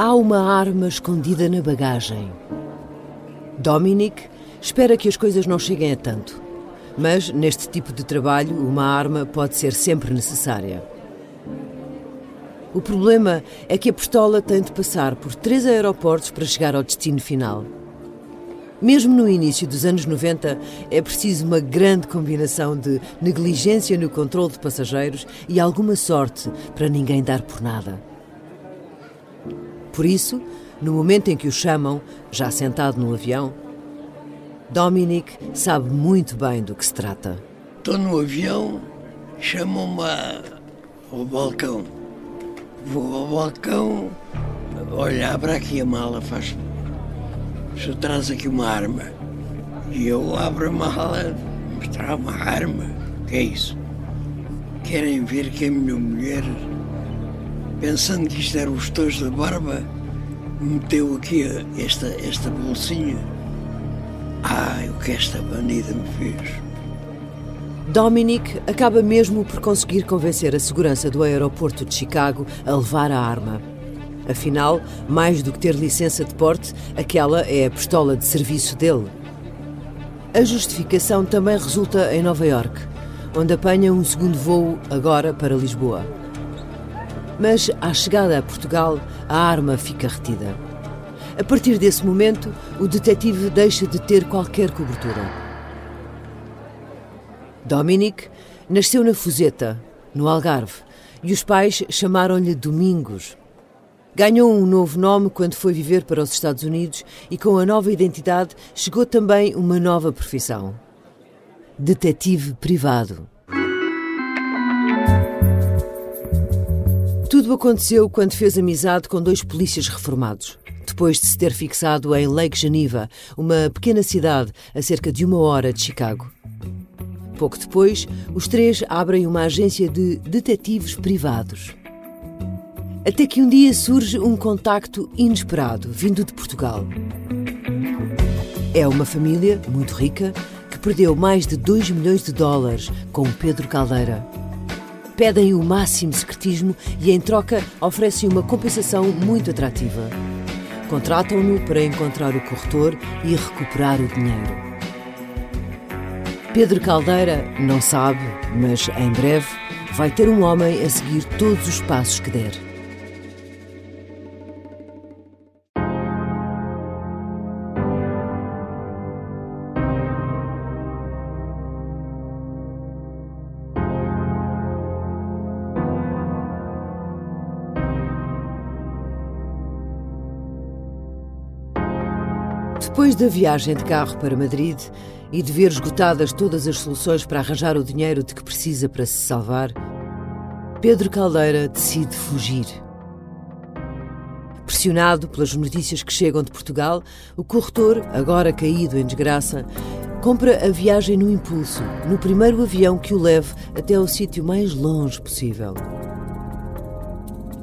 Há uma arma escondida na bagagem. Dominic espera que as coisas não cheguem a tanto. Mas, neste tipo de trabalho, uma arma pode ser sempre necessária. O problema é que a pistola tem de passar por três aeroportos para chegar ao destino final. Mesmo no início dos anos 90, é preciso uma grande combinação de negligência no controle de passageiros e alguma sorte para ninguém dar por nada. Por isso, no momento em que o chamam, já sentado no avião, Dominic sabe muito bem do que se trata. Estou no avião, chamam-me ao balcão. Vou ao balcão, olha, abre aqui a mala, faz. Se traz aqui uma arma. E eu abro a mala, mostrar uma arma. que é isso? Querem ver que a minha mulher pensando que isto era os tojos da barba, meteu aqui esta, esta bolsinha. Ai, o que esta bandida me fez. Dominic acaba mesmo por conseguir convencer a segurança do aeroporto de Chicago a levar a arma. Afinal, mais do que ter licença de porte, aquela é a pistola de serviço dele. A justificação também resulta em Nova York, onde apanha um segundo voo agora para Lisboa. Mas, à chegada a Portugal, a arma fica retida. A partir desse momento, o detetive deixa de ter qualquer cobertura. Dominic nasceu na Fuseta, no Algarve, e os pais chamaram-lhe Domingos. Ganhou um novo nome quando foi viver para os Estados Unidos e, com a nova identidade, chegou também uma nova profissão: detetive privado. Tudo aconteceu quando fez amizade com dois polícias reformados. Depois de se ter fixado em Lake Geneva, uma pequena cidade a cerca de uma hora de Chicago. Pouco depois, os três abrem uma agência de detetives privados. Até que um dia surge um contacto inesperado, vindo de Portugal. É uma família muito rica que perdeu mais de 2 milhões de dólares com Pedro Caldeira pedem o máximo secretismo e, em troca, oferecem uma compensação muito atrativa. Contratam-no para encontrar o corretor e recuperar o dinheiro. Pedro Caldeira não sabe, mas em breve vai ter um homem a seguir todos os passos que der. Da viagem de carro para Madrid e de ver esgotadas todas as soluções para arranjar o dinheiro de que precisa para se salvar, Pedro Caldeira decide fugir. Pressionado pelas notícias que chegam de Portugal, o corretor, agora caído em desgraça, compra a viagem no impulso, no primeiro avião que o leve até ao sítio mais longe possível.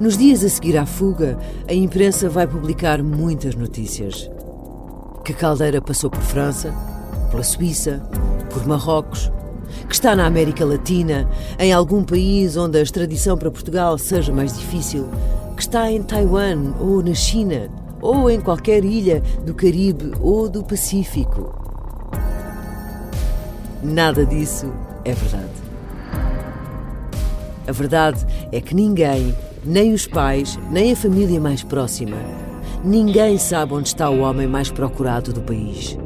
Nos dias a seguir à fuga, a imprensa vai publicar muitas notícias que Caldeira passou por França, pela Suíça, por Marrocos, que está na América Latina, em algum país onde a extradição para Portugal seja mais difícil, que está em Taiwan ou na China, ou em qualquer ilha do Caribe ou do Pacífico. Nada disso é verdade. A verdade é que ninguém, nem os pais, nem a família mais próxima, Ninguém sabe onde está o homem mais procurado do país.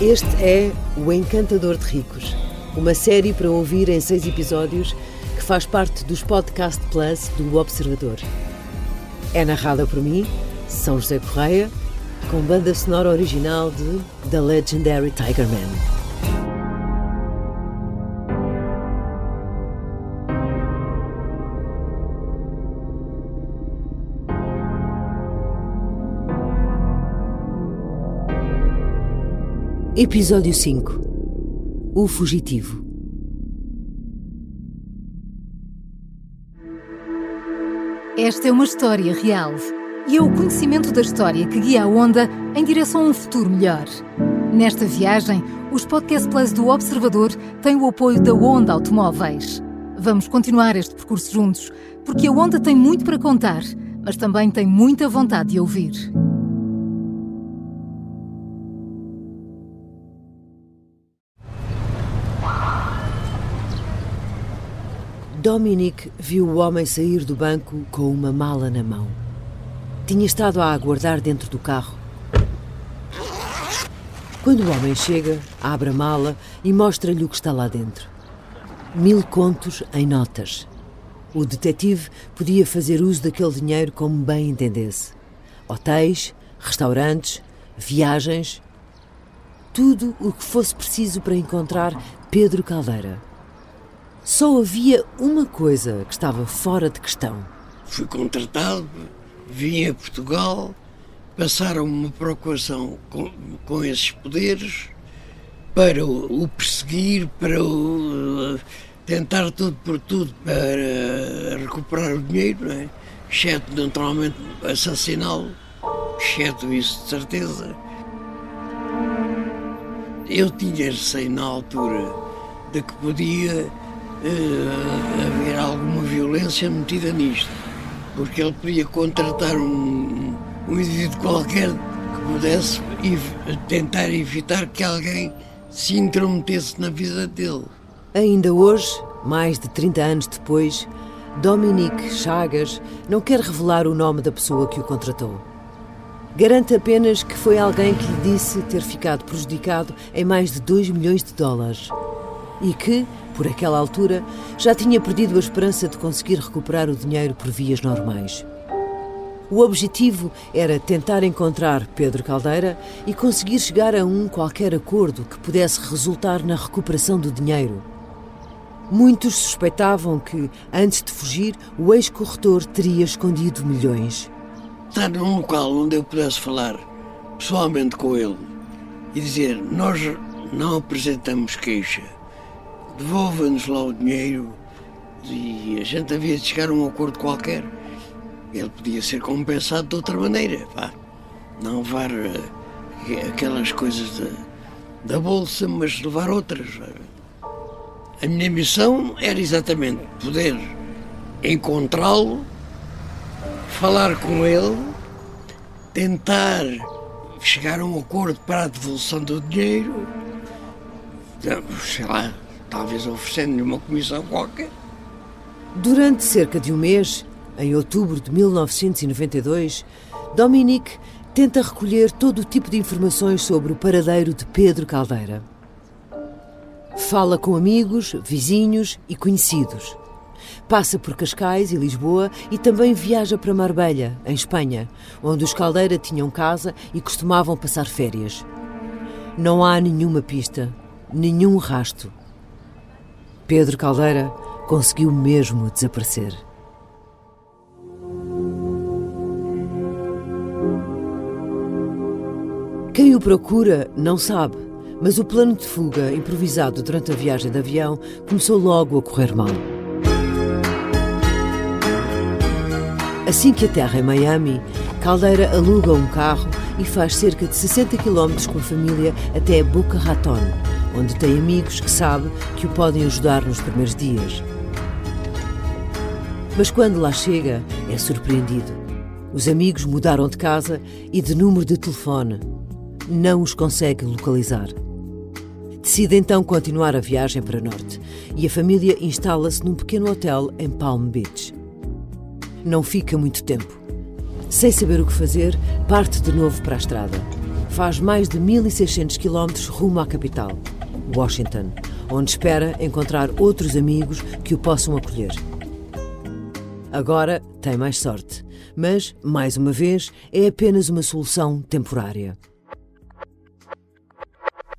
Este é O Encantador de Ricos, uma série para ouvir em seis episódios que faz parte dos Podcast Plus do Observador. É narrada por mim, São José Correia, com banda sonora original de The Legendary Tiger Man. Episódio 5 O Fugitivo Esta é uma história real e é o conhecimento da história que guia a onda em direção a um futuro melhor. Nesta viagem, Os Podcast Plus do Observador têm o apoio da Onda Automóveis. Vamos continuar este percurso juntos, porque a Onda tem muito para contar, mas também tem muita vontade de ouvir. Dominic viu o homem sair do banco com uma mala na mão. Tinha estado a aguardar dentro do carro. Quando o homem chega, abre a mala e mostra-lhe o que está lá dentro. Mil contos em notas. O detetive podia fazer uso daquele dinheiro como bem entendesse. Hotéis, restaurantes, viagens. Tudo o que fosse preciso para encontrar Pedro Caldeira. Só havia uma coisa que estava fora de questão. Fui contratado, vim a Portugal, passaram uma procuração com, com esses poderes para o, o perseguir, para o, tentar tudo por tudo para recuperar o dinheiro, não é? exceto naturalmente assassiná-lo, exceto isso de certeza. Eu tinha receio na altura de que podia uh, haver alguma violência metida nisto, porque ele podia contratar um, um indivíduo qualquer que pudesse tentar evitar que alguém se intrometesse na vida dele. Ainda hoje, mais de 30 anos depois, Dominique Chagas não quer revelar o nome da pessoa que o contratou. Garante apenas que foi alguém que lhe disse ter ficado prejudicado em mais de 2 milhões de dólares e que, por aquela altura, já tinha perdido a esperança de conseguir recuperar o dinheiro por vias normais. O objetivo era tentar encontrar Pedro Caldeira e conseguir chegar a um qualquer acordo que pudesse resultar na recuperação do dinheiro. Muitos suspeitavam que, antes de fugir, o ex-corretor teria escondido milhões. Estar num local onde eu pudesse falar pessoalmente com ele e dizer: Nós não apresentamos queixa devolva-nos lá o dinheiro e a gente havia de chegar a um acordo qualquer. Ele podia ser compensado de outra maneira, pá. Não levar uh, aquelas coisas da, da bolsa, mas levar outras. A minha missão era exatamente poder encontrá-lo, falar com ele, tentar chegar a um acordo para a devolução do dinheiro, sei lá, talvez oferecendo-lhe uma comissão qualquer. Durante cerca de um mês, em outubro de 1992, Dominique tenta recolher todo o tipo de informações sobre o paradeiro de Pedro Caldeira. Fala com amigos, vizinhos e conhecidos. Passa por Cascais e Lisboa e também viaja para Marbella, em Espanha, onde os Caldeira tinham casa e costumavam passar férias. Não há nenhuma pista, nenhum rasto. Pedro Caldeira conseguiu mesmo desaparecer. Quem o procura não sabe, mas o plano de fuga improvisado durante a viagem de avião começou logo a correr mal. Assim que aterra em Miami, Caldeira aluga um carro e faz cerca de 60 km com a família até Boca Raton, onde tem amigos que sabe que o podem ajudar nos primeiros dias. Mas quando lá chega, é surpreendido. Os amigos mudaram de casa e de número de telefone. Não os consegue localizar. Decide então continuar a viagem para norte e a família instala-se num pequeno hotel em Palm Beach. Não fica muito tempo. Sem saber o que fazer, parte de novo para a estrada. Faz mais de 1600 quilómetros rumo à capital. Washington, onde espera encontrar outros amigos que o possam acolher. Agora tem mais sorte, mas, mais uma vez, é apenas uma solução temporária.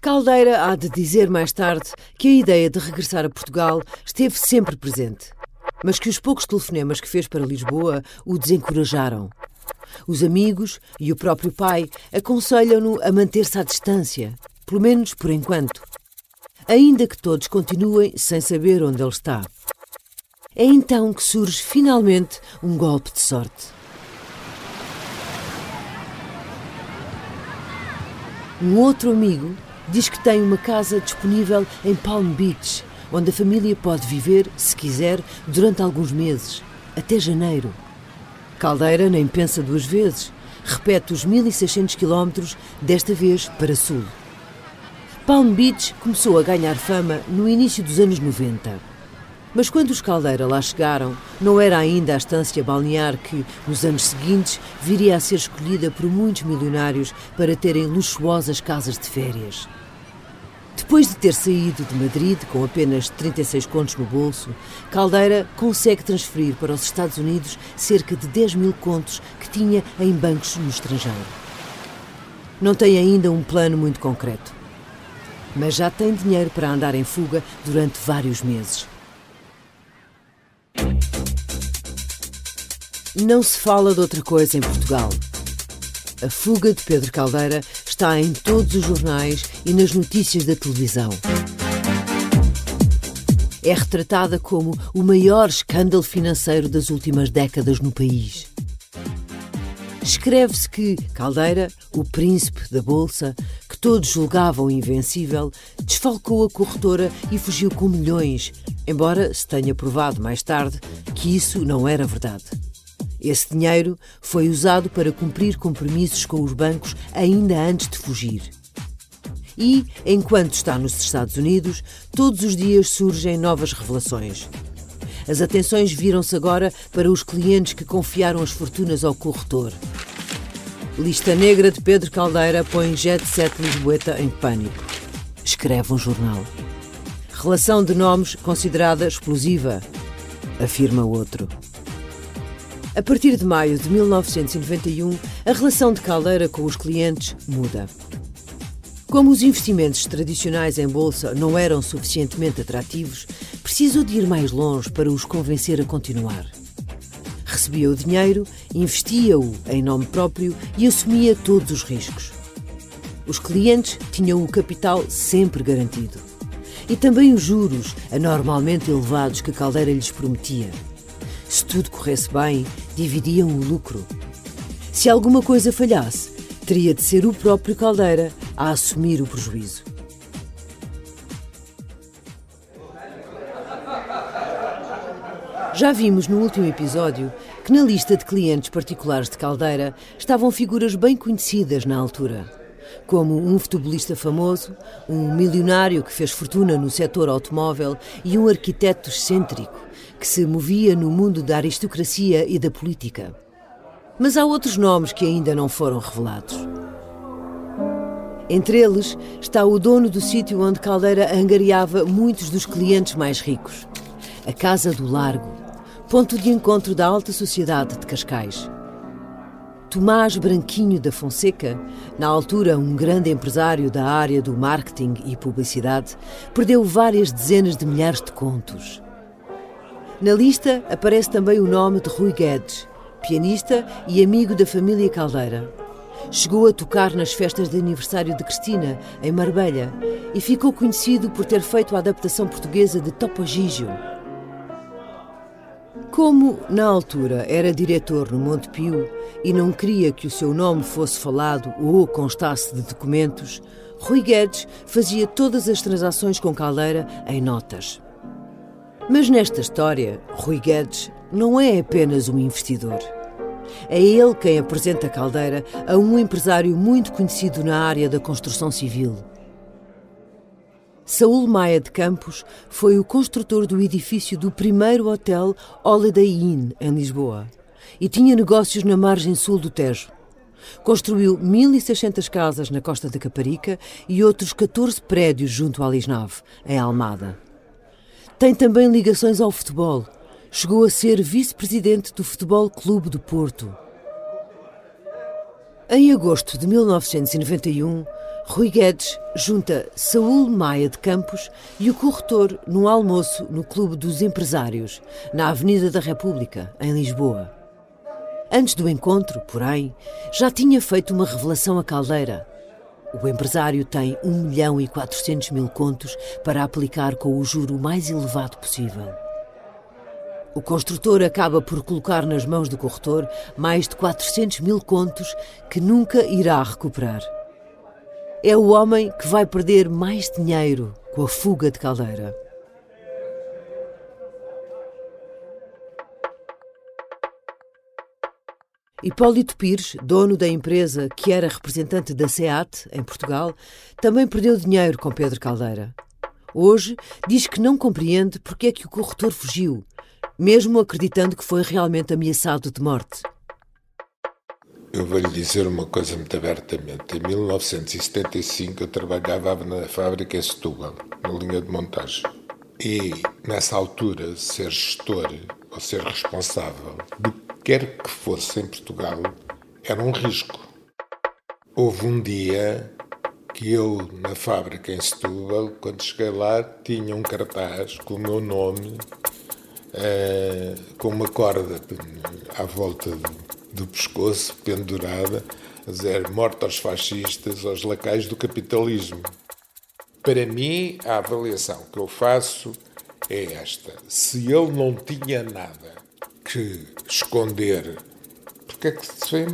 Caldeira há de dizer mais tarde que a ideia de regressar a Portugal esteve sempre presente, mas que os poucos telefonemas que fez para Lisboa o desencorajaram. Os amigos e o próprio pai aconselham-no a manter-se à distância, pelo menos por enquanto ainda que todos continuem sem saber onde ele está. É então que surge finalmente um golpe de sorte. Um outro amigo, Diz que tem uma casa disponível em Palm Beach, onde a família pode viver, se quiser, durante alguns meses, até janeiro. Caldeira nem pensa duas vezes. Repete os 1600 quilómetros, desta vez para sul. Palm Beach começou a ganhar fama no início dos anos 90. Mas quando os Caldeira lá chegaram, não era ainda a estância balnear que, nos anos seguintes, viria a ser escolhida por muitos milionários para terem luxuosas casas de férias. Depois de ter saído de Madrid com apenas 36 contos no bolso, Caldeira consegue transferir para os Estados Unidos cerca de 10 mil contos que tinha em bancos no estrangeiro. Não tem ainda um plano muito concreto, mas já tem dinheiro para andar em fuga durante vários meses. Não se fala de outra coisa em Portugal. A fuga de Pedro Caldeira está em todos os jornais e nas notícias da televisão. É retratada como o maior escândalo financeiro das últimas décadas no país. Escreve-se que Caldeira, o príncipe da Bolsa, que todos julgavam invencível, desfalcou a corretora e fugiu com milhões, embora se tenha provado mais tarde que isso não era verdade. Esse dinheiro foi usado para cumprir compromissos com os bancos ainda antes de fugir. E, enquanto está nos Estados Unidos, todos os dias surgem novas revelações. As atenções viram-se agora para os clientes que confiaram as fortunas ao corretor. Lista negra de Pedro Caldeira põe Jet Set Lisboeta em pânico. Escreve um jornal. Relação de nomes considerada explosiva, afirma outro. A partir de maio de 1991, a relação de Caldeira com os clientes muda. Como os investimentos tradicionais em bolsa não eram suficientemente atrativos, precisou de ir mais longe para os convencer a continuar. Recebia o dinheiro, investia-o em nome próprio e assumia todos os riscos. Os clientes tinham o capital sempre garantido. E também os juros, anormalmente elevados que Caldeira lhes prometia. Se tudo corresse bem, dividiam o lucro. Se alguma coisa falhasse, teria de ser o próprio Caldeira a assumir o prejuízo. Já vimos no último episódio que na lista de clientes particulares de Caldeira estavam figuras bem conhecidas na altura, como um futebolista famoso, um milionário que fez fortuna no setor automóvel e um arquiteto excêntrico que se movia no mundo da aristocracia e da política. Mas há outros nomes que ainda não foram revelados. Entre eles está o dono do sítio onde Caldeira angariava muitos dos clientes mais ricos, a Casa do Largo, ponto de encontro da alta sociedade de Cascais. Tomás Branquinho da Fonseca, na altura um grande empresário da área do marketing e publicidade, perdeu várias dezenas de milhares de contos. Na lista aparece também o nome de Rui Guedes, pianista e amigo da família Caldeira. Chegou a tocar nas festas de aniversário de Cristina, em Marbella, e ficou conhecido por ter feito a adaptação portuguesa de Topo Gigio. Como, na altura, era diretor no Monte Pio e não queria que o seu nome fosse falado ou constasse de documentos, Rui Guedes fazia todas as transações com Caldeira em notas. Mas nesta história, Rui Guedes não é apenas um investidor. É ele quem apresenta Caldeira a um empresário muito conhecido na área da construção civil. Saúl Maia de Campos foi o construtor do edifício do primeiro hotel Holiday Inn, em Lisboa, e tinha negócios na margem sul do Tejo. Construiu 1.600 casas na costa da Caparica e outros 14 prédios junto à Lisnave, em Almada. Tem também ligações ao futebol. Chegou a ser vice-presidente do Futebol Clube do Porto. Em agosto de 1991, Rui Guedes junta Saúl Maia de Campos e o corretor num almoço no Clube dos Empresários, na Avenida da República, em Lisboa. Antes do encontro, porém, já tinha feito uma revelação à caldeira. O empresário tem 1 milhão e 400 mil contos para aplicar com o juro mais elevado possível. O construtor acaba por colocar nas mãos do corretor mais de 400 mil contos que nunca irá recuperar. é o homem que vai perder mais dinheiro com a fuga de Caldeira. Hipólito Pires, dono da empresa que era representante da SEAT em Portugal, também perdeu dinheiro com Pedro Caldeira. Hoje diz que não compreende porque é que o corretor fugiu, mesmo acreditando que foi realmente ameaçado de morte. Eu vou lhe dizer uma coisa muito abertamente. Em 1975 eu trabalhava na fábrica em Setúbal, na linha de montagem. E nessa altura, ser gestor ou ser responsável do que quer que fosse em Portugal era um risco. Houve um dia que eu, na fábrica em Setúbal, quando cheguei lá, tinha um cartaz com o meu nome, com uma corda à volta do do pescoço, pendurada, a dizer morte aos fascistas, aos lacais do capitalismo. Para mim, a avaliação que eu faço é esta. Se ele não tinha nada que esconder, porquê é que se foi?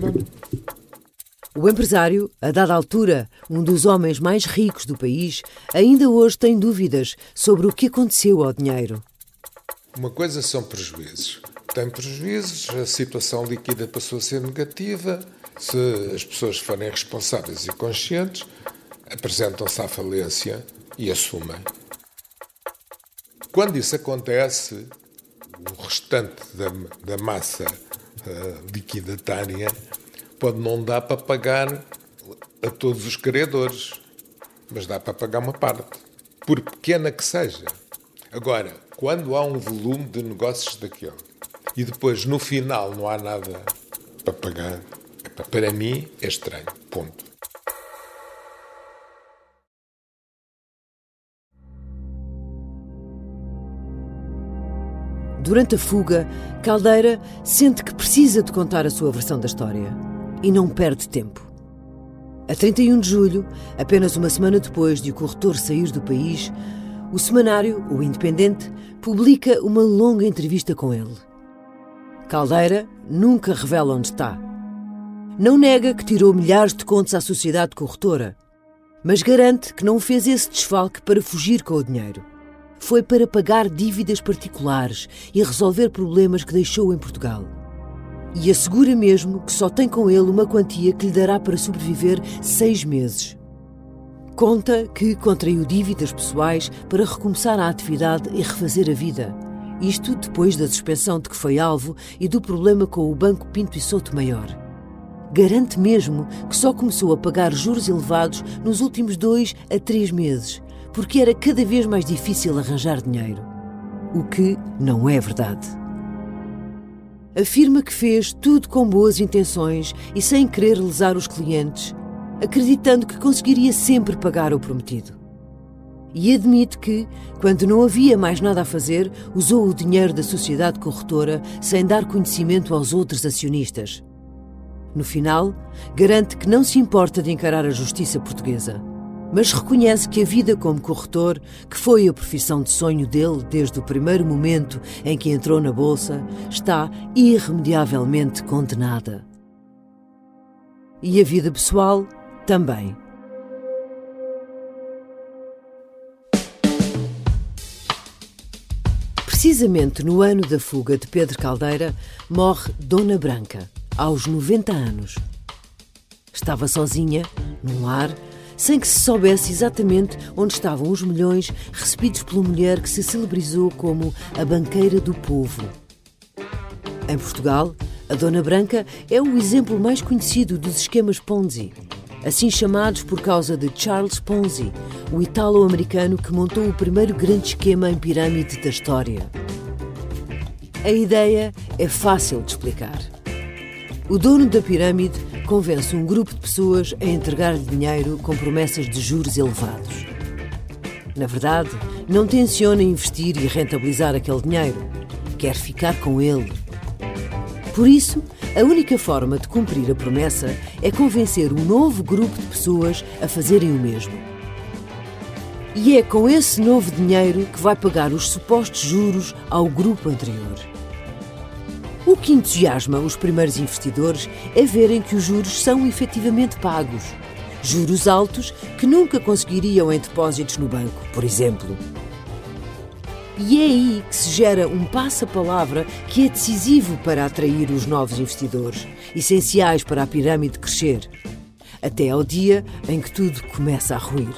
O empresário, a dada altura um dos homens mais ricos do país, ainda hoje tem dúvidas sobre o que aconteceu ao dinheiro. Uma coisa são prejuízos tem prejuízos, a situação líquida passou a ser negativa. Se as pessoas forem responsáveis e conscientes, apresentam-se à falência e assumem. Quando isso acontece, o restante da, da massa uh, liquidatária pode não dar para pagar a todos os credores, mas dá para pagar uma parte, por pequena que seja. Agora, quando há um volume de negócios daquele e depois no final não há nada para pagar, para mim é estranho. Ponto. Durante a fuga, Caldeira sente que precisa de contar a sua versão da história e não perde tempo. A 31 de julho, apenas uma semana depois de o corretor sair do país, o semanário, o Independente, publica uma longa entrevista com ele. Caldeira nunca revela onde está. Não nega que tirou milhares de contos à sociedade corretora, mas garante que não fez esse desfalque para fugir com o dinheiro. Foi para pagar dívidas particulares e resolver problemas que deixou em Portugal. E assegura mesmo que só tem com ele uma quantia que lhe dará para sobreviver seis meses. Conta que contraiu dívidas pessoais para recomeçar a atividade e refazer a vida isto depois da suspensão de que foi alvo e do problema com o Banco Pinto e Souto Maior. Garante mesmo que só começou a pagar juros elevados nos últimos dois a três meses, porque era cada vez mais difícil arranjar dinheiro. O que não é verdade. Afirma que fez tudo com boas intenções e sem querer lesar os clientes, acreditando que conseguiria sempre pagar o prometido e admite que, quando não havia mais nada a fazer, usou o dinheiro da sociedade corretora sem dar conhecimento aos outros acionistas. No final, garante que não se importa de encarar a justiça portuguesa, mas reconhece que a vida como corretor, que foi a profissão de sonho dele desde o primeiro momento em que entrou na bolsa, está irremediavelmente condenada. E a vida pessoal também. Precisamente no ano da fuga de Pedro Caldeira, morre Dona Branca, aos 90 anos. Estava sozinha, num lar, sem que se soubesse exatamente onde estavam os milhões recebidos pela mulher que se celebrizou como a banqueira do povo. Em Portugal, a Dona Branca é o exemplo mais conhecido dos esquemas Ponzi assim chamados por causa de Charles Ponzi, o italo-americano que montou o primeiro grande esquema em pirâmide da história. A ideia é fácil de explicar. O dono da pirâmide convence um grupo de pessoas a entregar-lhe dinheiro com promessas de juros elevados. Na verdade, não tenciona investir e rentabilizar aquele dinheiro. Quer ficar com ele. Por isso, a única forma de cumprir a promessa é convencer um novo grupo de pessoas a fazerem o mesmo. E é com esse novo dinheiro que vai pagar os supostos juros ao grupo anterior. O que entusiasma os primeiros investidores é verem que os juros são efetivamente pagos. Juros altos que nunca conseguiriam em depósitos no banco, por exemplo. E é aí que se gera um passa-palavra que é decisivo para atrair os novos investidores, essenciais para a pirâmide crescer, até ao dia em que tudo começa a ruir.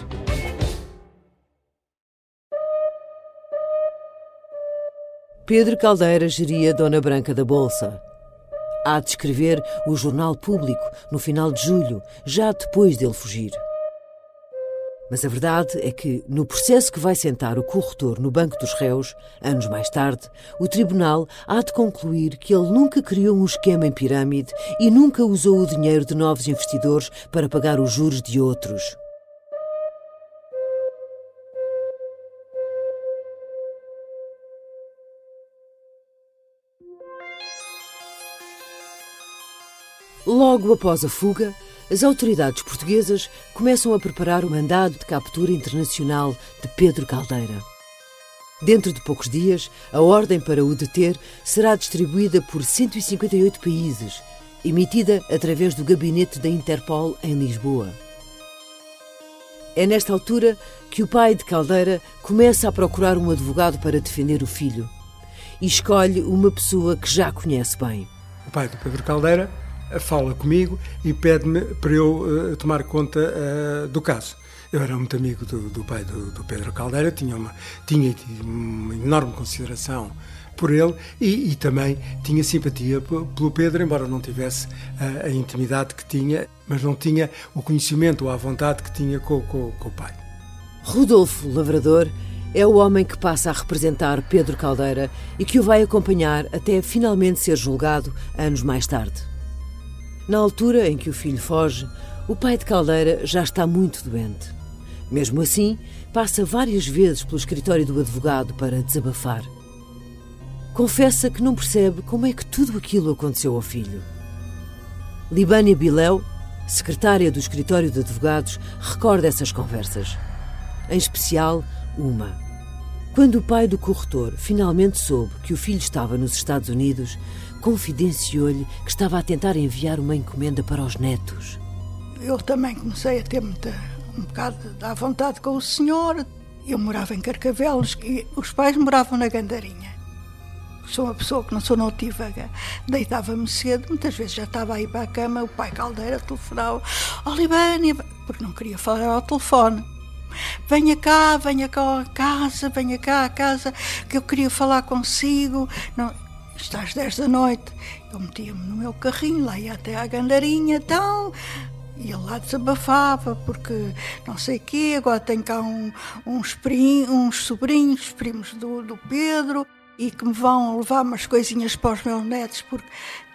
Pedro Caldeira geria Dona Branca da Bolsa. Há de escrever o Jornal Público no final de julho, já depois dele fugir. Mas a verdade é que, no processo que vai sentar o corretor no banco dos réus, anos mais tarde, o tribunal há de concluir que ele nunca criou um esquema em pirâmide e nunca usou o dinheiro de novos investidores para pagar os juros de outros. Logo após a fuga, as autoridades portuguesas começam a preparar o mandado de captura internacional de Pedro Caldeira. Dentro de poucos dias, a ordem para o deter será distribuída por 158 países, emitida através do gabinete da Interpol em Lisboa. É nesta altura que o pai de Caldeira começa a procurar um advogado para defender o filho e escolhe uma pessoa que já conhece bem. O pai de Pedro Caldeira fala comigo e pede-me para eu uh, tomar conta uh, do caso. Eu era muito amigo do, do pai do, do, Pedro Caldeira, tinha uma, tinha uma enorme consideração por ele e, e também tinha simpatia pelo Pedro, embora não tivesse a, a, intimidade que tinha, mas não tinha o conhecimento ou a vontade que tinha com, com, com o pai. Rodolfo Lavrador é o homem que passa a representar Pedro Caldeira e que o vai acompanhar até finalmente ser julgado anos mais tarde. Na altura em que o filho foge, o pai de Caldeira já está muito doente. Mesmo assim, passa várias vezes pelo escritório do advogado para desabafar. Confessa que não percebe como é que tudo aquilo aconteceu ao filho. Libânia Biléu, secretária do escritório de advogados, recorda essas conversas. Em especial, uma. Quando o pai do corretor finalmente soube que o filho estava nos Estados Unidos, confidenciou-lhe que estava a tentar enviar uma encomenda para os netos. Eu também comecei a ter muita, um bocado à vontade com o senhor. Eu morava em Carcavelos e os pais moravam na Gandarinha. Sou uma pessoa que não sou notívaga. Deitava-me cedo, muitas vezes já estava aí para a cama, o pai Caldeira telefonava: Ó Libânia, porque não queria falar ao telefone. Venha cá, venha cá à casa, venha cá à casa, que eu queria falar consigo. Não, está às 10 da noite. Eu metia-me no meu carrinho, lá ia até à gandarinha, então. E ele lá desabafava, porque não sei o quê, agora tem cá um, uns, prim, uns sobrinhos, primos do, do Pedro, e que me vão levar umas coisinhas para os meus netos, porque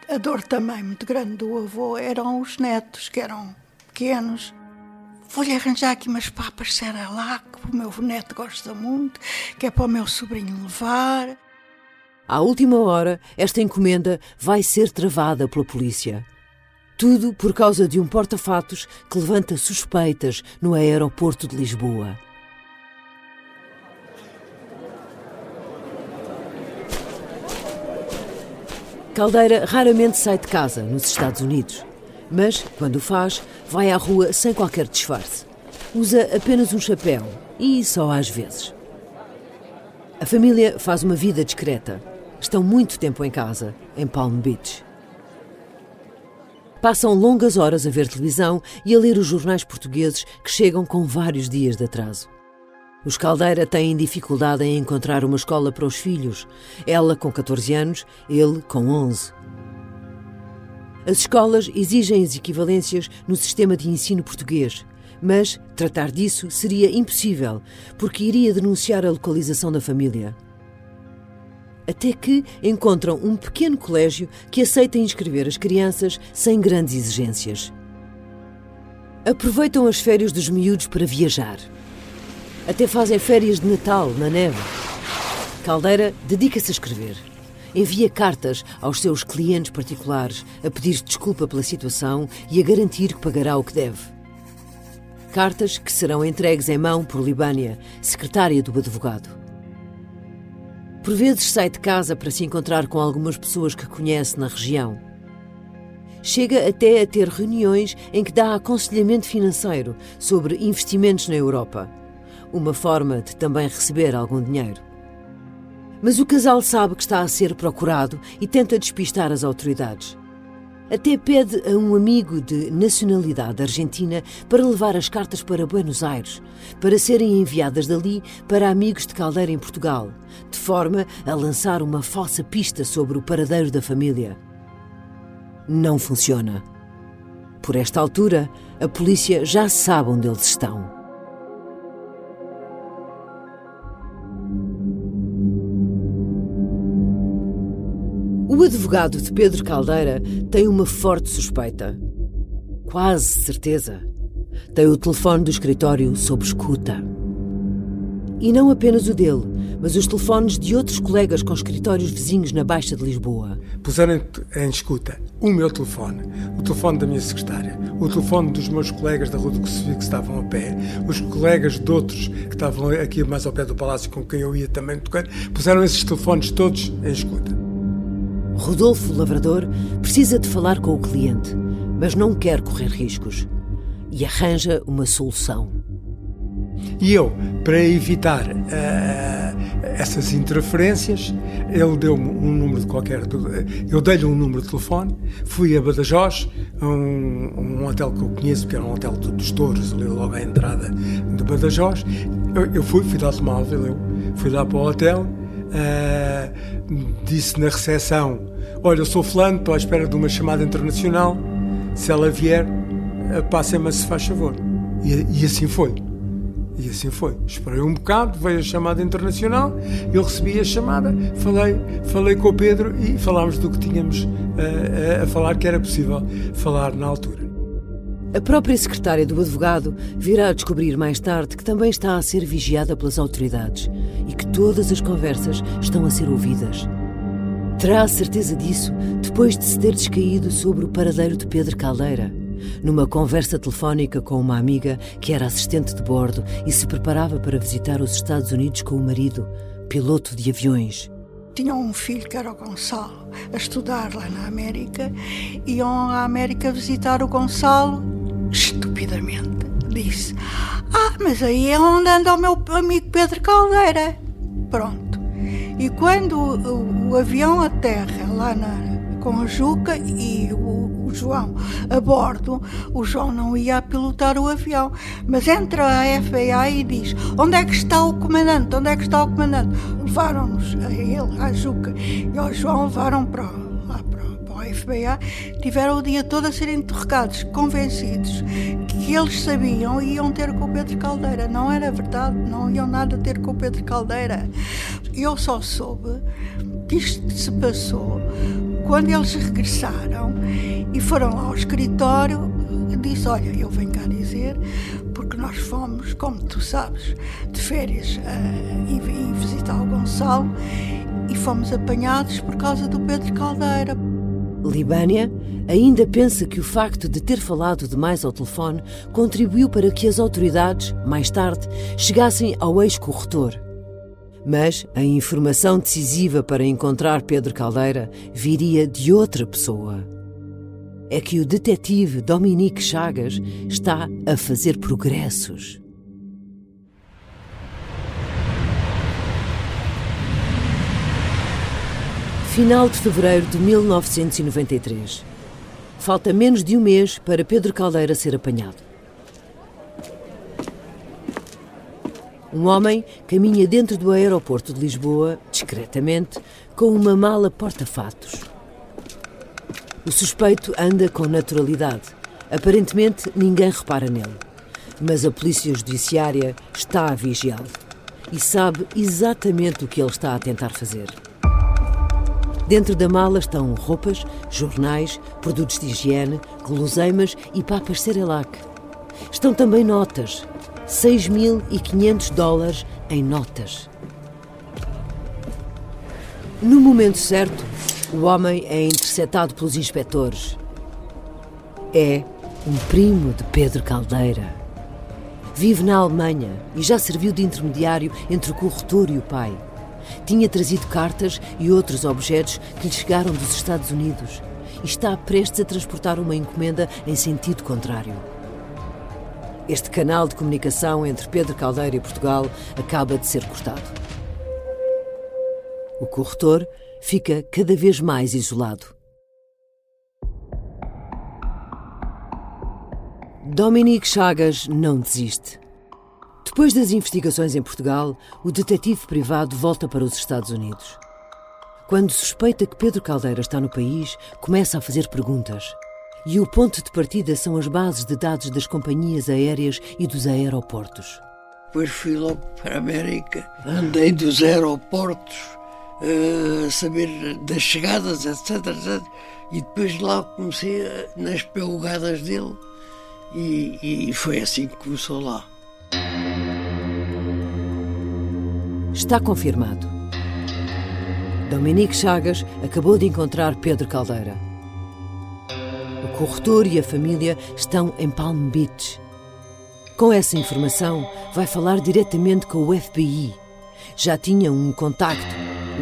a dor também muito grande do avô eram os netos, que eram pequenos. Vou-lhe arranjar aqui umas papas Cerelac, que o meu neto gosta muito, que é para o meu sobrinho levar. À última hora, esta encomenda vai ser travada pela polícia. Tudo por causa de um porta-fatos que levanta suspeitas no aeroporto de Lisboa. Caldeira raramente sai de casa nos Estados Unidos, mas, quando o faz, vai à rua sem qualquer disfarce. Usa apenas um chapéu e só às vezes. A família faz uma vida discreta. Estão muito tempo em casa, em Palm Beach. Passam longas horas a ver televisão e a ler os jornais portugueses que chegam com vários dias de atraso. Os Caldeira têm dificuldade em encontrar uma escola para os filhos. Ela com 14 anos, ele com 11. As escolas exigem as equivalências no sistema de ensino português, mas tratar disso seria impossível, porque iria denunciar a localização da família até que encontram um pequeno colégio que aceita inscrever as crianças sem grandes exigências. Aproveitam as férias dos miúdos para viajar. Até fazem férias de Natal na neve. Caldeira dedica-se a escrever. Envia cartas aos seus clientes particulares a pedir desculpa pela situação e a garantir que pagará o que deve. Cartas que serão entregues em mão por Libânia, secretária do advogado. Por vezes sai de casa para se encontrar com algumas pessoas que conhece na região. Chega até a ter reuniões em que dá aconselhamento financeiro sobre investimentos na Europa. Uma forma de também receber algum dinheiro. Mas o casal sabe que está a ser procurado e tenta despistar as autoridades. Até pede a um amigo de nacionalidade argentina para levar as cartas para Buenos Aires, para serem enviadas dali para amigos de Caldeira em Portugal, de forma a lançar uma falsa pista sobre o paradeiro da família. Não funciona. Por esta altura, a polícia já sabe onde eles estão. O advogado de Pedro Caldeira tem uma forte suspeita. Quase certeza. Tem o telefone do escritório sob escuta. E não apenas o dele, mas os telefones de outros colegas com escritórios vizinhos na Baixa de Lisboa. Puseram em escuta o meu telefone, o telefone da minha secretária, o telefone dos meus colegas da Rua do Crucifixo que estavam a pé, os colegas de outros que estavam aqui mais ao pé do palácio com quem eu ia também tocar, puseram esses telefones todos em escuta. Rodolfo Lavrador precisa de falar com o cliente, mas não quer correr riscos e arranja uma solução. E eu, para evitar uh, essas interferências, ele deu-me um número de qualquer. Eu dei-lhe um número de telefone, fui a Badajoz, a um, um hotel que eu conheço, que era um hotel dos touros, ali logo à entrada de Badajoz. Eu, eu fui, fui de automóvel, eu fui lá para o hotel, uh, disse na recepção Olha, eu sou fulano, estou à espera de uma chamada internacional. Se ela vier, eh, passem-me se faz favor. E, e, assim foi. E assim foi. Esperei um bocado, veio a chamada internacional, eu recebi a chamada, falei, falei com o Pedro e falámos do que tínhamos eh, a falar, que era possível falar na altura. A própria secretária do advogado virá a descobrir mais tarde que também está a ser vigiada pelas autoridades e que todas as conversas estão a ser ouvidas. Terá a certeza disso depois de se ter descaído sobre o paradeiro de Pedro Caldeira, numa conversa telefónica com uma amiga que era assistente de bordo e se preparava para visitar os Estados Unidos com o marido, piloto de aviões. Tinham um filho que era o Gonçalo, a estudar lá na América. Iam à América visitar o Gonçalo, estupidamente. Disse: Ah, mas aí é onde anda o meu amigo Pedro Caldeira. Pronto. E quando o, o avião aterra lá na, com a Juca e o, o, João a bordo, o João não ia pilotar o avião, mas entra a FAA e diz: Onde é que está o comandante? Onde é que está o comandante? Levaram-nos a ele, à Juca e ao João, levaram para, FBA, tiveram o dia todo a ser interrogados, convencidos que eles sabiam e iam ter com o Pedro Caldeira. Não era verdade, não iam nada ter com o Pedro Caldeira. Eu só soube que isto se passou quando eles regressaram e foram lá ao escritório. Disse: Olha, eu venho cá dizer, porque nós fomos, como tu sabes, de férias uh, e, e visitar o Gonçalo e fomos apanhados por causa do Pedro Caldeira. Libânia ainda pensa que o facto de ter falado demais ao telefone contribuiu para que as autoridades, mais tarde, chegassem ao ex-corretor. Mas a informação decisiva para encontrar Pedro Caldeira viria de outra pessoa. É que o detetive Dominique Chagas está a fazer progressos. Final de fevereiro de 1993. Falta menos de um mês para Pedro Caldeira ser apanhado. Um homem caminha dentro do aeroporto de Lisboa, discretamente, com uma mala porta-fatos. O suspeito anda com naturalidade. Aparentemente, ninguém repara nele. Mas a polícia judiciária está a vigiá-lo e sabe exatamente o que ele está a tentar fazer. Dentro da mala estão roupas, jornais, produtos de higiene, guloseimas e papas Cerelac. Estão também notas, 6.500 dólares em notas. No momento certo, o homem é interceptado pelos inspectores. É um primo de Pedro Caldeira. Vive na Alemanha e já serviu de intermediário entre o corretor e o pai. Tinha trazido cartas e outros objetos que lhe chegaram dos Estados Unidos. e está prestes a transportar uma encomenda em sentido contrário. Este canal de comunicação entre Pedro Caldeira e Portugal acaba de ser cortado. O corretor fica cada vez mais isolado. Dominique Chagas não desiste. Depois das investigações em Portugal, o detetive privado volta para os Estados Unidos. Quando suspeita que Pedro Caldeira está no país, começa a fazer perguntas. E o ponto de partida são as bases de dados das companhias aéreas e dos aeroportos. Depois fui logo para a América, andei dos aeroportos, a uh, saber das chegadas, etc, etc. E depois lá comecei a, nas pelugadas dele e, e foi assim que começou lá. Está confirmado. Dominique Chagas acabou de encontrar Pedro Caldeira. O corretor e a família estão em Palm Beach. Com essa informação, vai falar diretamente com o FBI. Já tinha um contacto,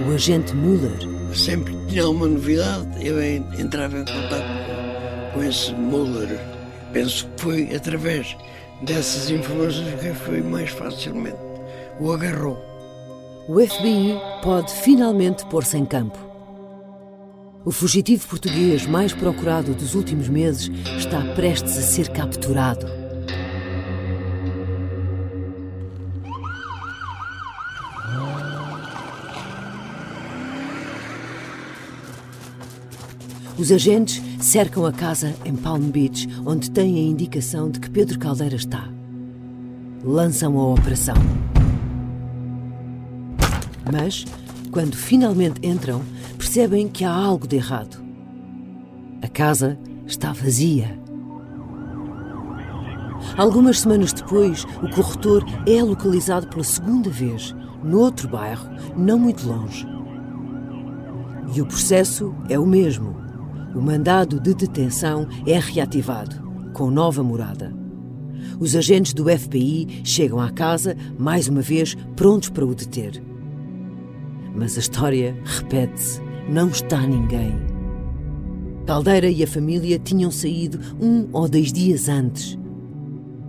o agente Muller. Sempre que tinha uma novidade, eu entrava em contato com esse Muller. Penso que foi através dessas informações que foi mais facilmente o agarrou o FBI pode finalmente pôr-se em campo. O fugitivo português mais procurado dos últimos meses está prestes a ser capturado. Os agentes cercam a casa em Palm Beach, onde têm a indicação de que Pedro Caldeira está. Lançam a operação. Mas, quando finalmente entram, percebem que há algo de errado. A casa está vazia. Algumas semanas depois, o corretor é localizado pela segunda vez, noutro bairro, não muito longe. E o processo é o mesmo. O mandado de detenção é reativado, com nova morada. Os agentes do FBI chegam à casa, mais uma vez, prontos para o deter. Mas a história repete-se. Não está ninguém. Caldeira e a família tinham saído um ou dois dias antes.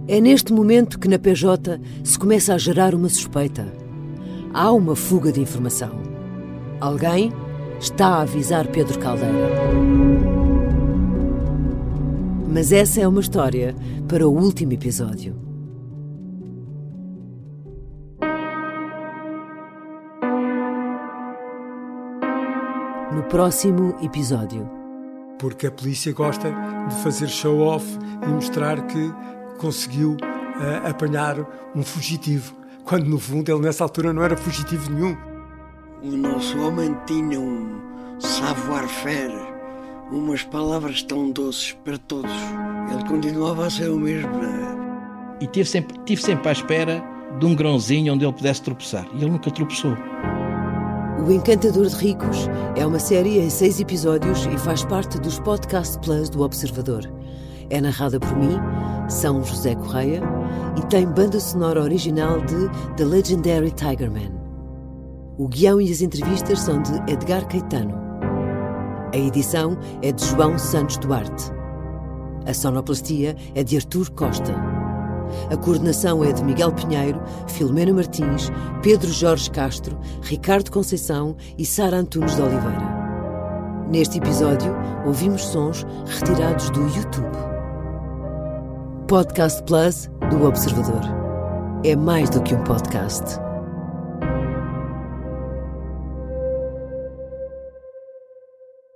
É neste momento que na PJ se começa a gerar uma suspeita. Há uma fuga de informação. Alguém está a avisar Pedro Caldeira. Mas essa é uma história para o último episódio. no próximo episódio. Porque a polícia gosta de fazer show-off e mostrar que conseguiu uh, apanhar um fugitivo, quando no fundo ele nessa altura não era fugitivo nenhum. O nosso homem tinha um savoir-faire, umas palavras tão doces para todos. Ele continuava a ser o mesmo. É? E tive sempre, tive sempre à espera de um grãozinho onde ele pudesse tropeçar. E ele nunca tropeçou. O Encantador de Ricos é uma série em seis episódios e faz parte dos Podcast Plus do Observador. É narrada por mim, São José Correia, e tem banda sonora original de The Legendary Tigerman. O guião e as entrevistas são de Edgar Caetano. A edição é de João Santos Duarte. A sonoplastia é de Artur Costa. A coordenação é de Miguel Pinheiro, Filomena Martins, Pedro Jorge Castro, Ricardo Conceição e Sara Antunes de Oliveira. Neste episódio, ouvimos sons retirados do YouTube. Podcast Plus do Observador. É mais do que um podcast.